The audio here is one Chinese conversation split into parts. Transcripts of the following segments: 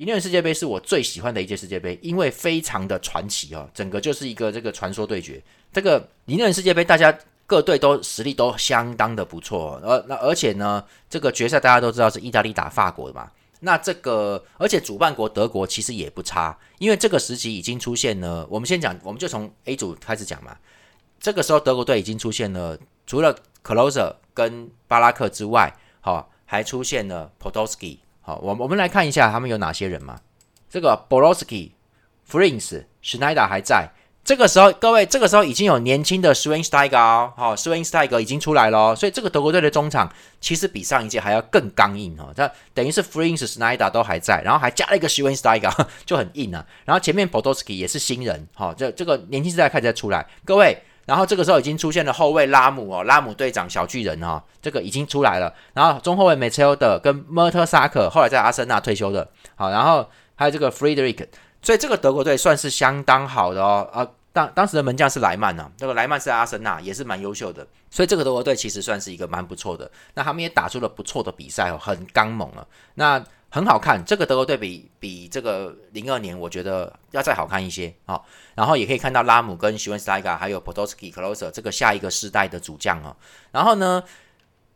零六年世界杯是我最喜欢的一届世界杯，因为非常的传奇哦，整个就是一个这个传说对决。这个零六年世界杯，大家各队都实力都相当的不错，而那而且呢，这个决赛大家都知道是意大利打法国的嘛。那这个而且主办国德国其实也不差，因为这个时期已经出现了。我们先讲，我们就从 A 组开始讲嘛。这个时候德国队已经出现了，除了 c l o s e r 跟巴拉克之外，好，还出现了 Podolski。好，我我们来看一下他们有哪些人嘛。这个 Borowski、f r i n c e Schneider 还在。这个时候，各位，这个时候已经有年轻的 Swain Steiger 哦，好，Swain Steiger 已经出来了。所以这个德国队的中场其实比上一届还要更刚硬哦。这等于是 f r i n c e Schneider 都还在，然后还加了一个 Swain Steiger 就很硬啊。然后前面 Podolski 也是新人，好，这这个年轻时代开始在出来。各位。然后这个时候已经出现了后卫拉姆哦，拉姆队长小巨人哦，这个已经出来了。然后中后卫 m a t i l d a 跟 Mertesacker 后来在阿森纳退休的，好，然后还有这个 Friedrich，所以这个德国队算是相当好的哦。啊，当当时的门将是莱曼呢，这个莱曼是阿森纳也是蛮优秀的，所以这个德国队其实算是一个蛮不错的。那他们也打出了不错的比赛哦，很刚猛了。那很好看，这个德国队比比这个零二年，我觉得要再好看一些啊。然后也可以看到拉姆跟徐文斯泰加还有 Podolski、Closer 这个下一个世代的主将哦。然后呢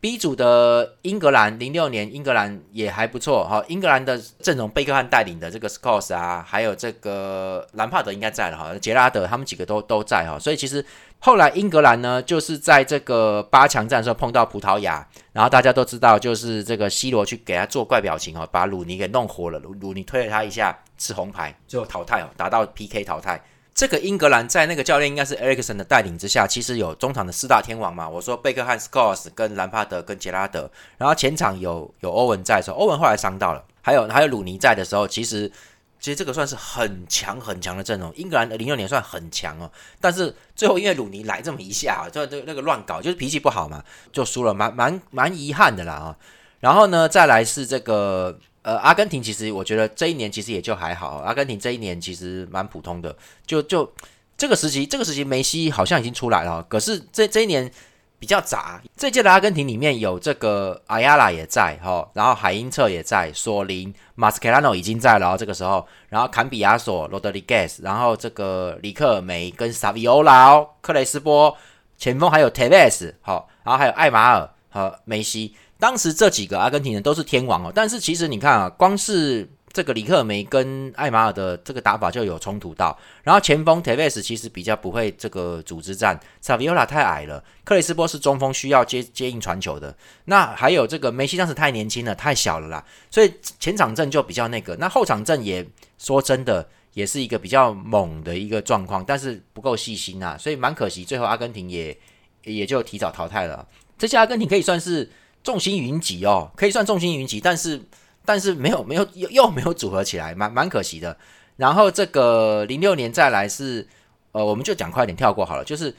，B 组的英格兰零六年，英格兰也还不错哈。英格兰的阵容，贝克汉带领的这个 Scores 啊，还有这个兰帕德应该在了哈，杰拉德他们几个都都在哈。所以其实。后来英格兰呢，就是在这个八强战的时候碰到葡萄牙，然后大家都知道，就是这个 C 罗去给他做怪表情哦，把鲁尼给弄活了，鲁鲁尼推了他一下，吃红牌，最后淘汰哦，打到 PK 淘汰。这个英格兰在那个教练应该是 e r i c s o n 的带领之下，其实有中场的四大天王嘛，我说贝克汉、Scores 跟兰帕德跟杰拉德，然后前场有有欧文在的时候，欧文后来伤到了，还有还有鲁尼在的时候，其实。其实这个算是很强很强的阵容，英格兰的零六年算很强哦，但是最后因为鲁尼来这么一下，就这那个乱搞，就是脾气不好嘛，就输了，蛮蛮蛮遗憾的啦啊。然后呢，再来是这个呃阿根廷，其实我觉得这一年其实也就还好，阿根廷这一年其实蛮普通的，就就这个时期，这个时期梅西好像已经出来了，可是这这一年。比较杂，这届的阿根廷里面有这个阿亚拉也在哈，然后海因策也在，索林、马斯凯拉诺已经在了这个时候，然后坎比亚索、罗德里盖斯，然后这个里克梅跟萨维欧拉、克雷斯波，前锋还有特维斯，好，然后还有艾马尔和梅西，当时这几个阿根廷人都是天王哦，但是其实你看啊，光是这个里克梅跟艾马尔的这个打法就有冲突到，然后前锋 t e v e s 其实比较不会这个组织战，Saviola 太矮了，克里斯波是中锋需要接接应传球的，那还有这个梅西当时太年轻了，太小了啦，所以前场阵就比较那个，那后场阵也说真的也是一个比较猛的一个状况，但是不够细心啊，所以蛮可惜，最后阿根廷也也就提早淘汰了。这些阿根廷可以算是众星云集哦，可以算众星云集，但是。但是没有没有又又没有组合起来，蛮蛮可惜的。然后这个零六年再来是，呃，我们就讲快点跳过好了。就是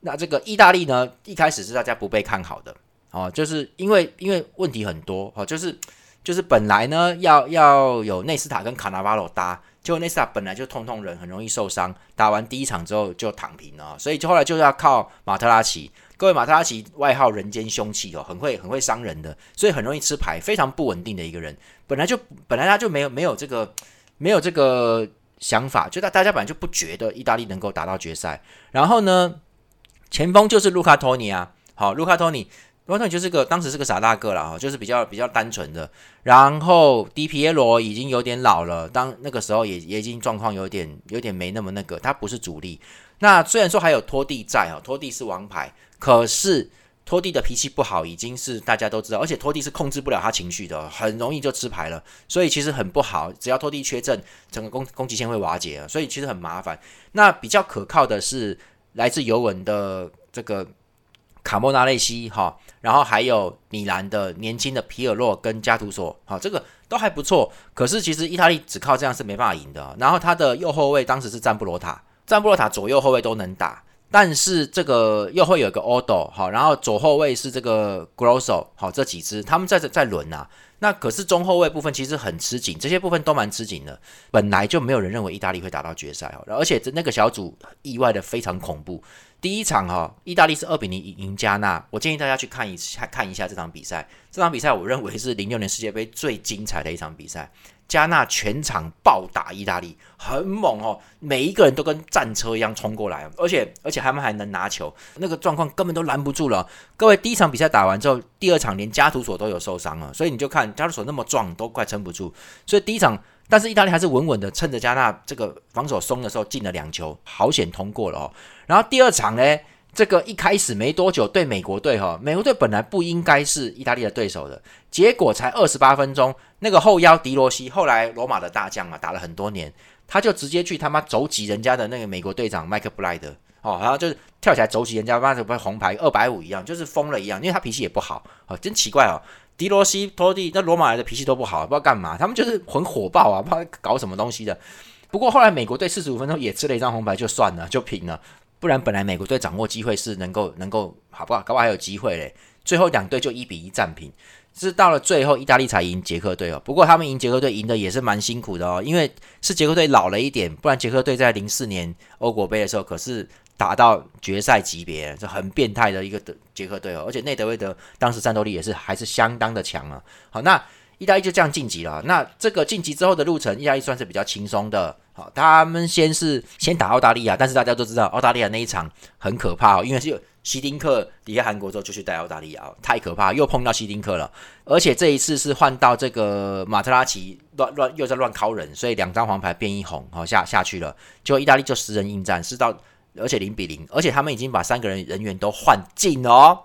那这个意大利呢，一开始是大家不被看好的哦，就是因为因为问题很多哦，就是就是本来呢要要有内斯塔跟卡纳瓦罗搭，结果内斯塔本来就痛痛人，很容易受伤，打完第一场之后就躺平了，所以就后来就要靠马特拉齐。各位马特拉奇外号人间凶器哦，很会很会伤人的，所以很容易吃牌，非常不稳定的一个人。本来就本来他就没有没有这个没有这个想法，就大大家本来就不觉得意大利能够打到决赛。然后呢，前锋就是卢卡托尼啊，好，卢卡托尼，卢卡托尼就是个当时是个傻大个了哈，就是比较比较单纯的。然后迪皮耶罗已经有点老了，当那个时候也也已经状况有点有点没那么那个，他不是主力。那虽然说还有托蒂在啊，托蒂是王牌。可是托蒂的脾气不好，已经是大家都知道，而且托蒂是控制不了他情绪的，很容易就吃牌了，所以其实很不好。只要托蒂缺阵，整个攻攻击线会瓦解啊，所以其实很麻烦。那比较可靠的是来自尤文的这个卡莫纳雷西哈，然后还有米兰的年轻的皮尔洛跟加图索，好，这个都还不错。可是其实意大利只靠这样是没办法赢的。然后他的右后卫当时是赞布罗塔，赞布罗塔左右后卫都能打。但是这个又会有一个 Odo 好，然后左后卫是这个 Grosso 好，这几支他们在在轮啊。那可是中后卫部分其实很吃紧，这些部分都蛮吃紧的。本来就没有人认为意大利会打到决赛哦，而且那个小组意外的非常恐怖。第一场哈，意大利是二比零赢加纳，我建议大家去看一下看一下这场比赛。这场比赛我认为是零六年世界杯最精彩的一场比赛。加纳全场暴打意大利，很猛哦，每一个人都跟战车一样冲过来，而且而且他们还能拿球，那个状况根本都拦不住了。各位，第一场比赛打完之后，第二场连加图索都有受伤了，所以你就看加图索那么壮，都快撑不住。所以第一场，但是意大利还是稳稳的，趁着加纳这个防守松的时候进了两球，好险通过了哦。然后第二场呢？这个一开始没多久，对美国队哈，美国队本来不应该是意大利的对手的，结果才二十八分钟，那个后腰迪罗西，后来罗马的大将嘛，打了很多年，他就直接去他妈走挤人家的那个美国队长麦克布莱德哦，然后就是跳起来走挤人家，妈的不红牌二百五一样，就是疯了一样，因为他脾气也不好哦，真奇怪哦，迪罗西、托蒂那罗马来的脾气都不好，不知道干嘛，他们就是很火爆啊，不知道搞什么东西的。不过后来美国队四十五分钟也吃了一张红牌，就算了，就平了。不然，本来美国队掌握机会是能够能够好不好？搞不好还有机会嘞。最后两队就一比一战平，是到了最后意大利才赢捷克队哦。不过他们赢捷克队赢的也是蛮辛苦的哦，因为是捷克队老了一点，不然捷克队在零四年欧国杯的时候可是打到决赛级别，这很变态的一个德捷克队哦。而且内德维德当时战斗力也是还是相当的强啊。好，那意大利就这样晋级了。那这个晋级之后的路程，意大利算是比较轻松的。好，他们先是先打澳大利亚，但是大家都知道澳大利亚那一场很可怕哦，因为是希丁克离开韩国之后就去带澳大利亚，太可怕，又碰到希丁克了，而且这一次是换到这个马特拉奇乱乱又在乱敲人，所以两张黄牌变一红，好下下去了，就意大利就十人应战，是到而且零比零，而且他们已经把三个人人员都换尽了哦。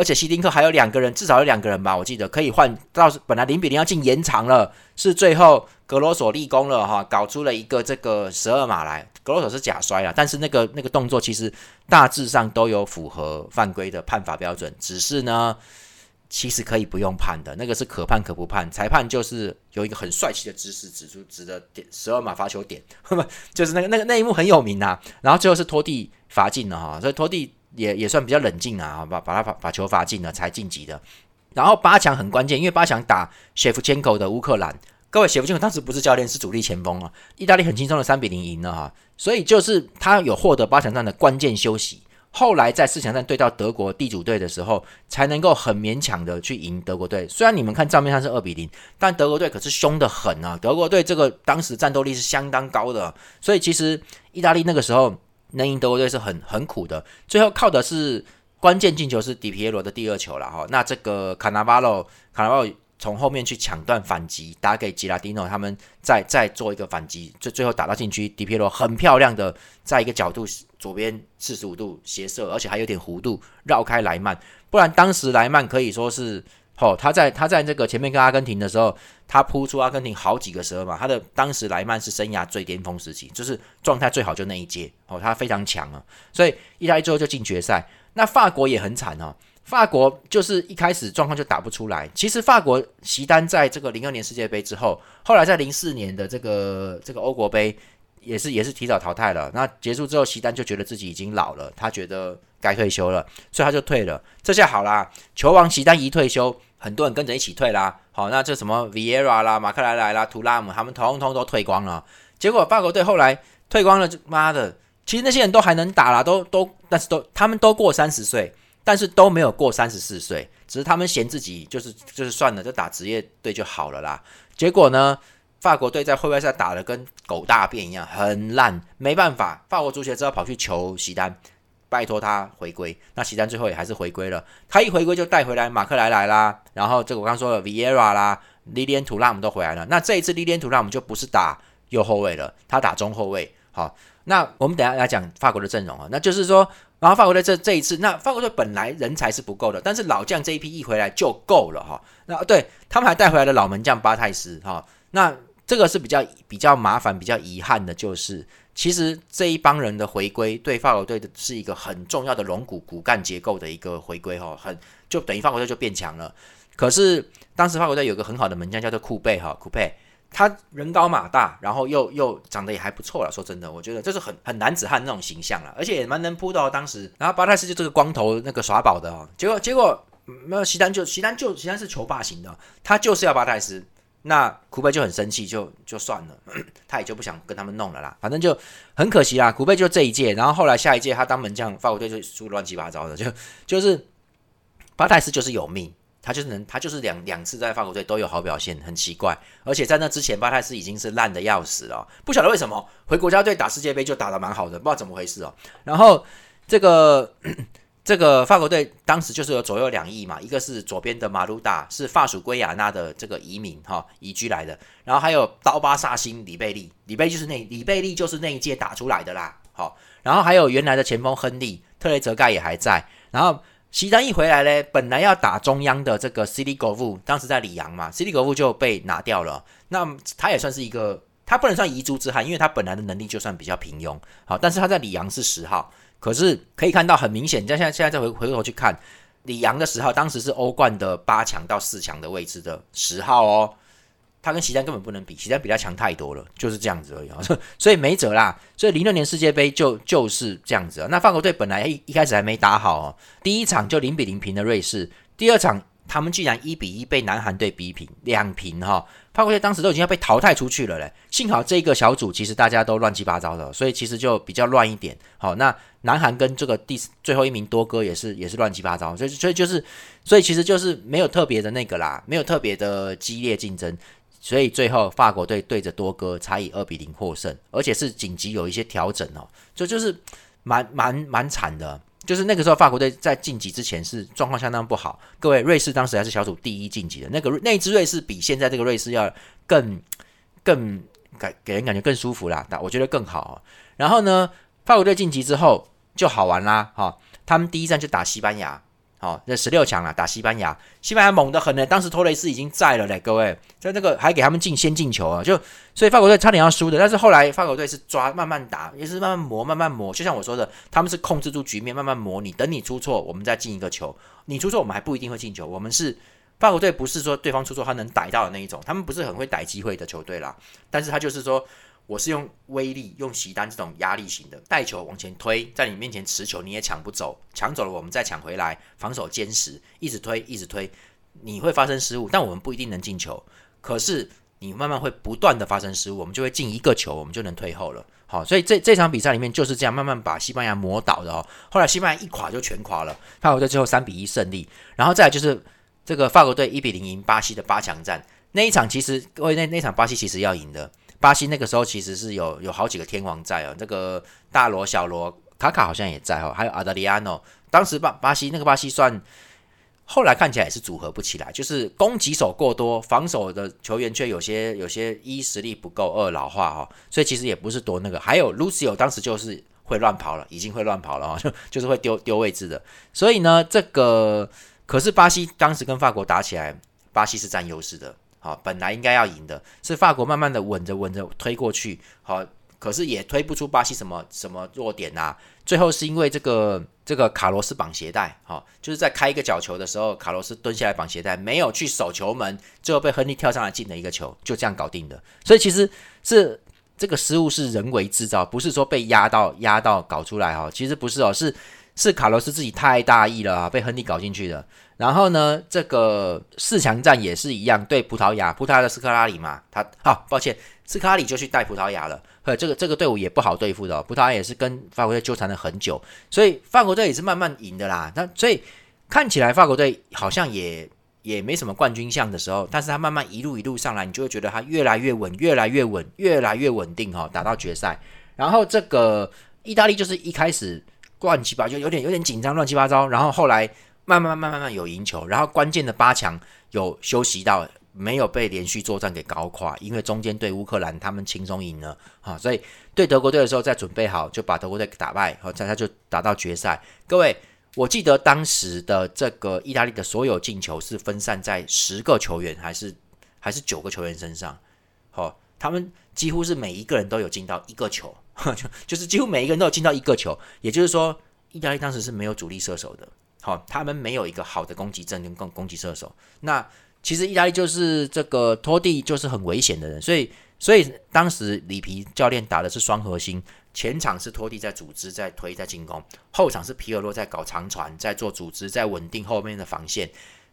而且希丁克还有两个人，至少有两个人吧，我记得可以换到本来零比零要进延长了，是最后格罗索立功了哈，搞出了一个这个十二码来。格罗索是假摔啊，但是那个那个动作其实大致上都有符合犯规的判罚标准，只是呢，其实可以不用判的，那个是可判可不判。裁判就是有一个很帅气的姿势指出指的点十二码罚球点，就是那个那个那一幕很有名啊。然后最后是拖地罚进了哈，所以拖地。也也算比较冷静啊，把把他把把球罚进了才晋级的。然后八强很关键，因为八强打谢夫千口的乌克兰。各位，谢夫千口当时不是教练，是主力前锋啊。意大利很轻松的三比零赢了哈，所以就是他有获得八强战的关键休息。后来在四强战对到德国地主队的时候，才能够很勉强的去赢德国队。虽然你们看账面上是二比零，但德国队可是凶的很啊。德国队这个当时战斗力是相当高的，所以其实意大利那个时候。能赢德国队是很很苦的，最后靠的是关键进球是迪皮耶罗的第二球了哈。那这个卡纳巴罗卡纳巴罗从后面去抢断反击，打给吉拉蒂诺，他们再再做一个反击，最最后打到禁区，迪皮耶罗很漂亮的在一个角度左边四十五度斜射，而且还有点弧度绕开莱曼，不然当时莱曼可以说是。哦，他在他在这个前面跟阿根廷的时候，他扑出阿根廷好几个十二码，他的当时莱曼是生涯最巅峰时期，就是状态最好就那一届哦，他非常强啊，所以意大利最后就进决赛。那法国也很惨哦，法国就是一开始状况就打不出来。其实法国席丹在这个零二年世界杯之后，后来在零四年的这个这个欧国杯也是也是提早淘汰了。那结束之后，席丹就觉得自己已经老了，他觉得该退休了，所以他就退了。这下好啦，球王席丹一退休。很多人跟着一起退啦，好，那这什么 Vieira 啦、马克莱莱啦、图拉姆，他们通通都退光了。结果法国队后来退光了，就妈的，其实那些人都还能打啦，都都，但是都他们都过三十岁，但是都没有过三十四岁，只是他们嫌自己就是就是算了，就打职业队就好了啦。结果呢，法国队在会外赛打的跟狗大便一样，很烂，没办法，法国足协只好跑去求席丹。拜托他回归，那席丹最后也还是回归了。他一回归就带回来马克莱莱啦，然后这个我刚说的 Viera 啦，利连图拉姆都回来了。那这一次 Lillian 图拉姆就不是打右后卫了，他打中后卫。好，那我们等下来讲法国的阵容啊，那就是说，然后法国队这这一次，那法国队本来人才是不够的，但是老将这一批一回来就够了哈。那对他们还带回来了老门将巴泰斯哈，那这个是比较比较麻烦、比较遗憾的，就是。其实这一帮人的回归，对法国队的是一个很重要的龙骨骨干结构的一个回归哈，很就等于法国队就变强了。可是当时法国队有个很好的门将叫做库贝哈，库贝他人高马大，然后又又长得也还不错了。说真的，我觉得这是很很男子汉那种形象了，而且也蛮能扑的。当时，然后巴泰斯就这个光头那个耍宝的哦，结果结果没有席丹就席丹就席丹是球霸型的，他就是要巴泰斯。那库贝就很生气，就就算了，他也就不想跟他们弄了啦。反正就很可惜啦，库贝就这一届，然后后来下一届他当门将，法国队就输乱七八糟的，就就是巴泰斯就是有命，他就是能，他就是两两次在法国队都有好表现，很奇怪。而且在那之前，巴泰斯已经是烂的要死了，不晓得为什么回国家队打世界杯就打得蛮好的，不知道怎么回事哦。然后这个这个法国队当时就是有左右两翼嘛，一个是左边的马鲁达是法属圭亚那的这个移民哈移居来的，然后还有刀疤煞星里贝利，里贝就是那里贝利就是那一届打出来的啦。好，然后还有原来的前锋亨利特雷泽盖也还在，然后。席丹一回来嘞，本来要打中央的这个 C D 国富，当时在里昂嘛，C D 国富就被拿掉了。那他也算是一个，他不能算遗珠之憾，因为他本来的能力就算比较平庸。好，但是他在里昂是十号，可是可以看到很明显，你现在现在再回回过头去看李阳的十号，当时是欧冠的八强到四强的位置的十号哦。他跟席丹根本不能比，席丹比他强太多了，就是这样子而已啊，所以没辙啦。所以零六年世界杯就就是这样子啊。那法国队本来一一开始还没打好哦，第一场就零比零平的瑞士，第二场他们竟然一比一被南韩队逼平，两平哈。法国队当时都已经要被淘汰出去了嘞，幸好这个小组其实大家都乱七八糟的，所以其实就比较乱一点。好，那南韩跟这个第最后一名多哥也是也是乱七八糟，所以所以就是所以其实就是没有特别的那个啦，没有特别的激烈竞争。所以最后法国队对着多哥才以二比零获胜，而且是紧急有一些调整哦，就就是蛮蛮蛮惨的。就是那个时候法国队在晋级之前是状况相当不好。各位，瑞士当时还是小组第一晋级的，那个那支瑞士比现在这个瑞士要更更感给人感觉更舒服啦，打我觉得更好。然后呢，法国队晋级之后就好玩啦，哈，他们第一站就打西班牙。好，那十六强了，打西班牙，西班牙猛得很呢。当时托雷斯已经在了嘞，各位，在那个还给他们进先进球啊，就所以法国队差点要输的。但是后来法国队是抓慢慢打，也是慢慢磨，慢慢磨。就像我说的，他们是控制住局面，慢慢磨你。等你出错，我们再进一个球。你出错，我们还不一定会进球。我们是法国队，不是说对方出错他能逮到的那一种，他们不是很会逮机会的球队啦。但是他就是说。我是用威力，用席丹这种压力型的带球往前推，在你面前持球你也抢不走，抢走了我们再抢回来，防守坚实，一直推一直推，你会发生失误，但我们不一定能进球。可是你慢慢会不断的发生失误，我们就会进一个球，我们就能退后了。好，所以这这场比赛里面就是这样慢慢把西班牙磨倒的哦。后来西班牙一垮就全垮了，法国队最后三比一胜利。然后再就是这个法国队一比零赢巴西的八强战那一场，其实各位那那场巴西其实要赢的。巴西那个时候其实是有有好几个天王在哦，这个大罗、小罗、卡卡好像也在哦，还有阿德里安诺。当时巴巴西那个巴西算后来看起来也是组合不起来，就是攻击手过多，防守的球员却有些有些一实力不够，二老化哈，所以其实也不是多那个。还有 Lucio 当时就是会乱跑了，已经会乱跑了哦，就 就是会丢丢位置的。所以呢，这个可是巴西当时跟法国打起来，巴西是占优势的。好，本来应该要赢的，是法国慢慢的稳着稳着推过去，好，可是也推不出巴西什么什么弱点啊。最后是因为这个这个卡罗斯绑鞋带，好，就是在开一个角球的时候，卡罗斯蹲下来绑鞋带，没有去守球门，最后被亨利跳上来进了一个球，就这样搞定的。所以其实是这个失误是人为制造，不是说被压到压到搞出来哈，其实不是哦，是是卡罗斯自己太大意了啊，被亨利搞进去的。然后呢，这个四强战也是一样，对葡萄牙，葡萄牙的斯科拉里嘛，他好抱歉，斯科拉里就去带葡萄牙了。呵，这个这个队伍也不好对付的，葡萄牙也是跟法国队纠缠了很久，所以法国队也是慢慢赢的啦。那所以看起来法国队好像也也没什么冠军相的时候，但是他慢慢一路一路上来，你就会觉得他越来越稳，越来越稳，越来越稳定哈，打到决赛。然后这个意大利就是一开始乱七八糟，有点有点紧张，乱七八糟，然后后来。慢慢慢慢慢有赢球，然后关键的八强有休息到，没有被连续作战给搞垮，因为中间对乌克兰他们轻松赢了啊，所以对德国队的时候再准备好，就把德国队打败，好，再他就打到决赛。各位，我记得当时的这个意大利的所有进球是分散在十个球员还是还是九个球员身上，好，他们几乎是每一个人都有进到一个球，就就是几乎每一个人都有进到一个球，也就是说，意大利当时是没有主力射手的。好，他们没有一个好的攻击阵跟攻攻击射手。那其实意大利就是这个托蒂就是很危险的人，所以所以当时里皮教练打的是双核心，前场是托蒂在组织在推在进攻，后场是皮尔洛在搞长传在做组织在稳定后面的防线。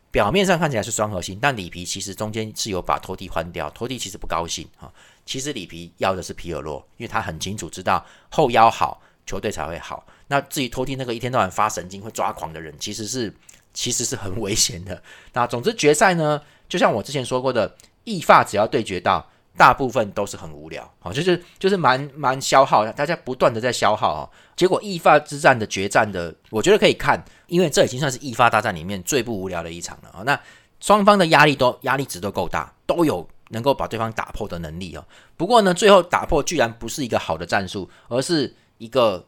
表面上看起来是双核心，但里皮其实中间是有把托蒂换掉，托蒂其实不高兴啊。其实里皮要的是皮尔洛，因为他很清楚知道后腰好。球队才会好。那至于偷听那个一天到晚发神经、会抓狂的人，其实是其实是很危险的。那总之决赛呢，就像我之前说过的，意发只要对决到，大部分都是很无聊，好，就是就是蛮蛮消耗，大家不断的在消耗啊。结果意发之战的决战的，我觉得可以看，因为这已经算是意发大战里面最不无聊的一场了啊。那双方的压力都压力值都够大，都有能够把对方打破的能力哦。不过呢，最后打破居然不是一个好的战术，而是一个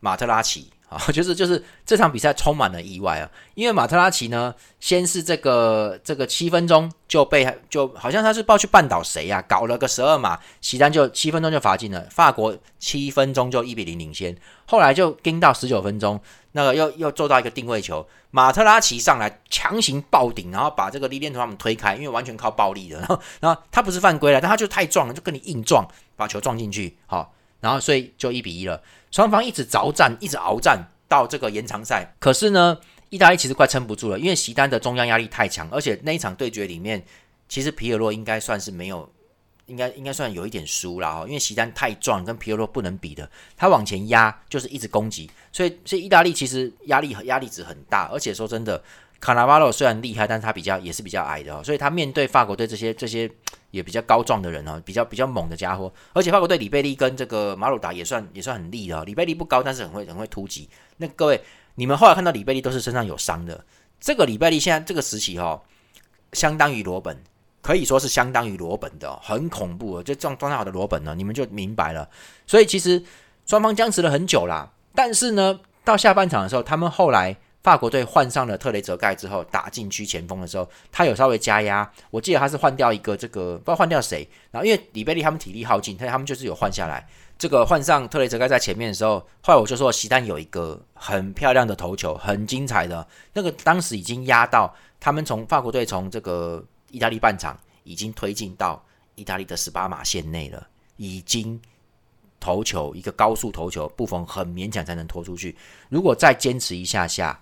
马特拉齐。啊，就是就是这场比赛充满了意外啊，因为马特拉齐呢，先是这个这个七分钟就被就好像他是不知道去绊倒谁呀，搞了个十二码，席丹就七分钟就罚进了，法国七分钟就一比零领先，后来就盯到十九分钟，那个又又做到一个定位球，马特拉齐上来强行爆顶，然后把这个利练图他们推开，因为完全靠暴力的，然后然后他不是犯规了，但他就太壮了，就跟你硬撞，把球撞进去，好，然后所以就一比一了。双方一直着战，一直鏖战到这个延长赛。可是呢，意大利其实快撑不住了，因为席丹的中央压力太强，而且那一场对决里面，其实皮尔洛应该算是没有，应该应该算有一点输了哈，因为席丹太壮，跟皮尔洛不能比的。他往前压就是一直攻击，所以所以意大利其实压力压力值很大。而且说真的，卡纳瓦罗虽然厉害，但是他比较也是比较矮的哦，所以他面对法国队这些这些。也比较高壮的人哦，比较比较猛的家伙，而且法国队里贝利跟这个马鲁达也算也算很厉的。里贝利不高，但是很会很会突击。那各位，你们后来看到里贝利都是身上有伤的。这个里贝利现在这个时期哈，相当于罗本，可以说是相当于罗本的，很恐怖。就状状态好的罗本呢，你们就明白了。所以其实双方僵持了很久啦，但是呢，到下半场的时候，他们后来。法国队换上了特雷泽盖之后，打禁区前锋的时候，他有稍微加压。我记得他是换掉一个这个，不知道换掉谁。然后因为里贝利他们体力耗尽，他他们就是有换下来。这个换上特雷泽盖在前面的时候，后来我就说，席丹有一个很漂亮的头球，很精彩的那个，当时已经压到他们从法国队从这个意大利半场已经推进到意大利的十八码线内了，已经。头球一个高速头球，布冯很勉强才能拖出去。如果再坚持一下下，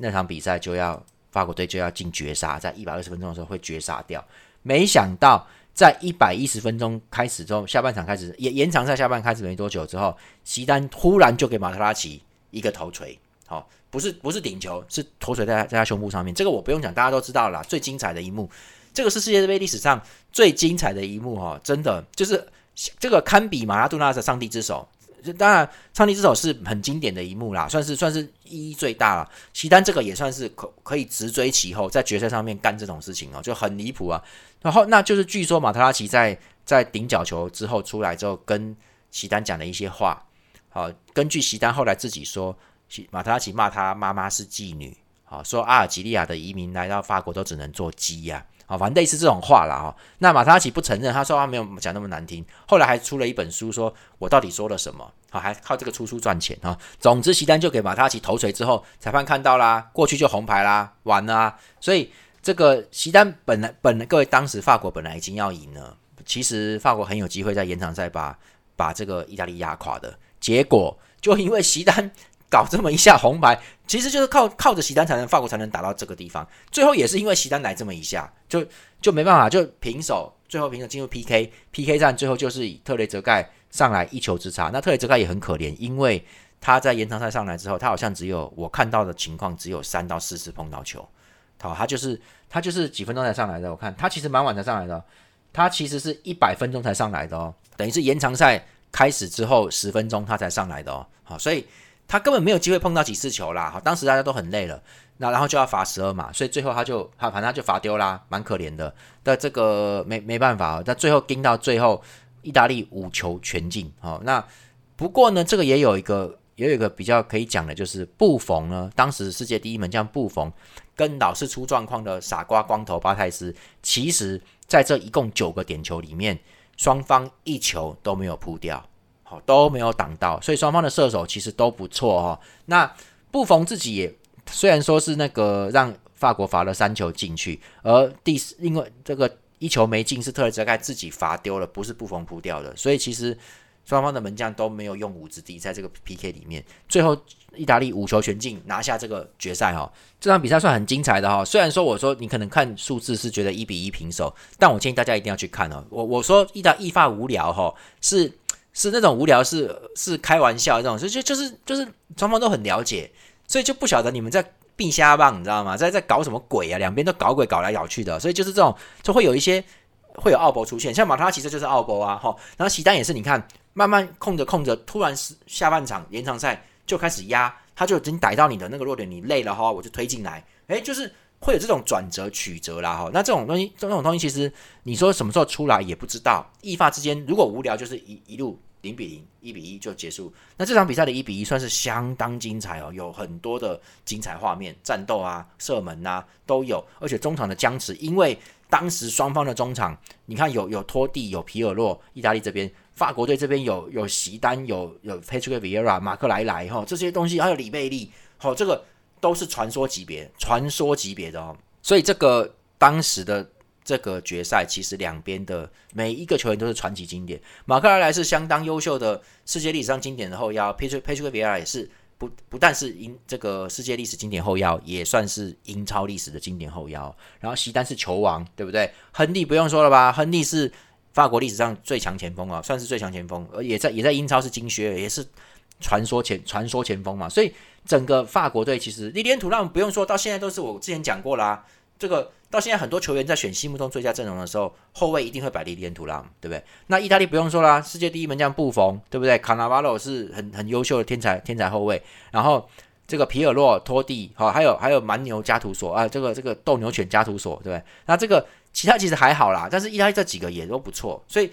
那场比赛就要法国队就要进绝杀，在一百二十分钟的时候会绝杀掉。没想到在一百一十分钟开始之后，下半场开始延延长赛下半开始没多久之后，席丹突然就给马特拉齐一个头锤，好，不是不是顶球，是头锤在在他胸部上面。这个我不用讲，大家都知道了。最精彩的一幕，这个是世界杯历史上最精彩的一幕哈，真的就是。这个堪比马拉多纳的上帝之手，当然上帝之手是很经典的一幕啦，算是算是意义最大了。齐丹这个也算是可可以直追其后，在决赛上面干这种事情哦，就很离谱啊。然后那就是据说马特拉齐在在顶角球之后出来之后，跟齐丹讲了一些话。好，根据齐丹后来自己说，马特拉齐骂他妈妈是妓女，好说阿尔及利亚的移民来到法国都只能做鸡呀。啊，反正类似这种话啦。哈。那马塔奇不承认，他说他没有讲那么难听。后来还出了一本书，说我到底说了什么？好，还靠这个出书赚钱啊。总之，席丹就给马塔奇头锤之后，裁判看到啦，过去就红牌啦，完啦。所以这个席丹本来本来各位当时法国本来已经要赢了，其实法国很有机会在延长赛把把这个意大利压垮的，结果就因为席丹。搞这么一下红牌，其实就是靠靠着席丹才能法国才能打到这个地方。最后也是因为席丹来这么一下，就就没办法，就平手。最后平手进入 PK，PK 战最后就是以特雷泽盖上来一球之差。那特雷泽盖也很可怜，因为他在延长赛上来之后，他好像只有我看到的情况只有三到四次碰到球。好，他就是他就是几分钟才上来的。我看他其实蛮晚才上来的，他其实是一百分钟才上来的哦，等于是延长赛开始之后十分钟他才上来的哦。好，所以。他根本没有机会碰到几次球啦，好，当时大家都很累了，那然后就要罚十二码，所以最后他就他反正他就罚丢啦，蛮可怜的。但这个没没办法，但最后盯到最后，意大利五球全进，哦，那不过呢，这个也有一个也有一个比较可以讲的，就是布冯呢，当时世界第一门将布冯跟老是出状况的傻瓜光头巴泰斯，其实在这一共九个点球里面，双方一球都没有扑掉。好都没有挡到，所以双方的射手其实都不错哈。那布冯自己也虽然说是那个让法国罚了三球进去，而第因为这个一球没进是特雷泽盖自己罚丢了，不是布冯扑掉的，所以其实双方的门将都没有用武之地，在这个 PK 里面，最后意大利五球全进拿下这个决赛哈。这场比赛算很精彩的哈。虽然说我说你可能看数字是觉得一比一平手，但我建议大家一定要去看哦。我我说意大意法无聊哈是。是那种无聊，是是开玩笑这种，就就就是就是双方都很了解，所以就不晓得你们在并瞎棒，你知道吗？在在搞什么鬼啊？两边都搞鬼，搞来搞去的，所以就是这种就会有一些会有奥博出现，像马塔其实就是奥博啊，哈。然后席丹也是，你看慢慢控着控着，突然是下半场延长赛就开始压，他就已经逮到你的那个弱点，你累了哈，我就推进来，哎，就是会有这种转折曲折啦，哈。那这种东西，这种东西其实你说什么时候出来也不知道，一发之间如果无聊，就是一一路。零比零，一比一就结束。那这场比赛的一比一算是相当精彩哦，有很多的精彩画面，战斗啊、射门啊都有，而且中场的僵持，因为当时双方的中场，你看有有托蒂，有皮尔洛，意大利这边，法国队这边有有席丹，有有 Patrick Vieira、马克莱莱哈，这些东西还有里贝利，好，这个都是传说级别，传说级别的哦。所以这个当时的。这个决赛其实两边的每一个球员都是传奇经典。马克莱莱是相当优秀的世界历史上经典的后腰，佩崔佩崔克比尔也是不不但是英这个世界历史经典后腰，也算是英超历史的经典后腰。然后席丹是球王，对不对？亨利不用说了吧？亨利是法国历史上最强前锋啊，算是最强前锋，而也在也在英超是金靴，也是传说前传说前锋嘛。所以整个法国队其实利连土让不用说到现在都是我之前讲过啦，这个。到现在，很多球员在选心目中最佳阵容的时候，后卫一定会摆利迪恩图拉，对不对？那意大利不用说啦，世界第一门将布冯，对不对？卡纳瓦罗是很很优秀的天才天才后卫，然后这个皮尔洛、托蒂，好，还有还有蛮牛加图索啊，这个这个斗牛犬加图索，对不对？那这个其他其实还好啦，但是意大利这几个也都不错，所以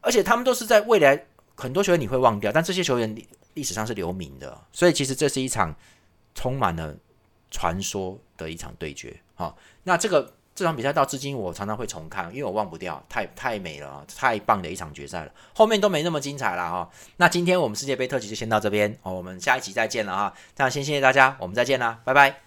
而且他们都是在未来很多球员你会忘掉，但这些球员历史上是留名的，所以其实这是一场充满了传说的一场对决。好，那这个这场比赛到至今我常常会重看，因为我忘不掉，太太美了，太棒的一场决赛了。后面都没那么精彩了哈。那今天我们世界杯特辑就先到这边哦，我们下一集再见了哈。这样先谢谢大家，我们再见啦，拜拜。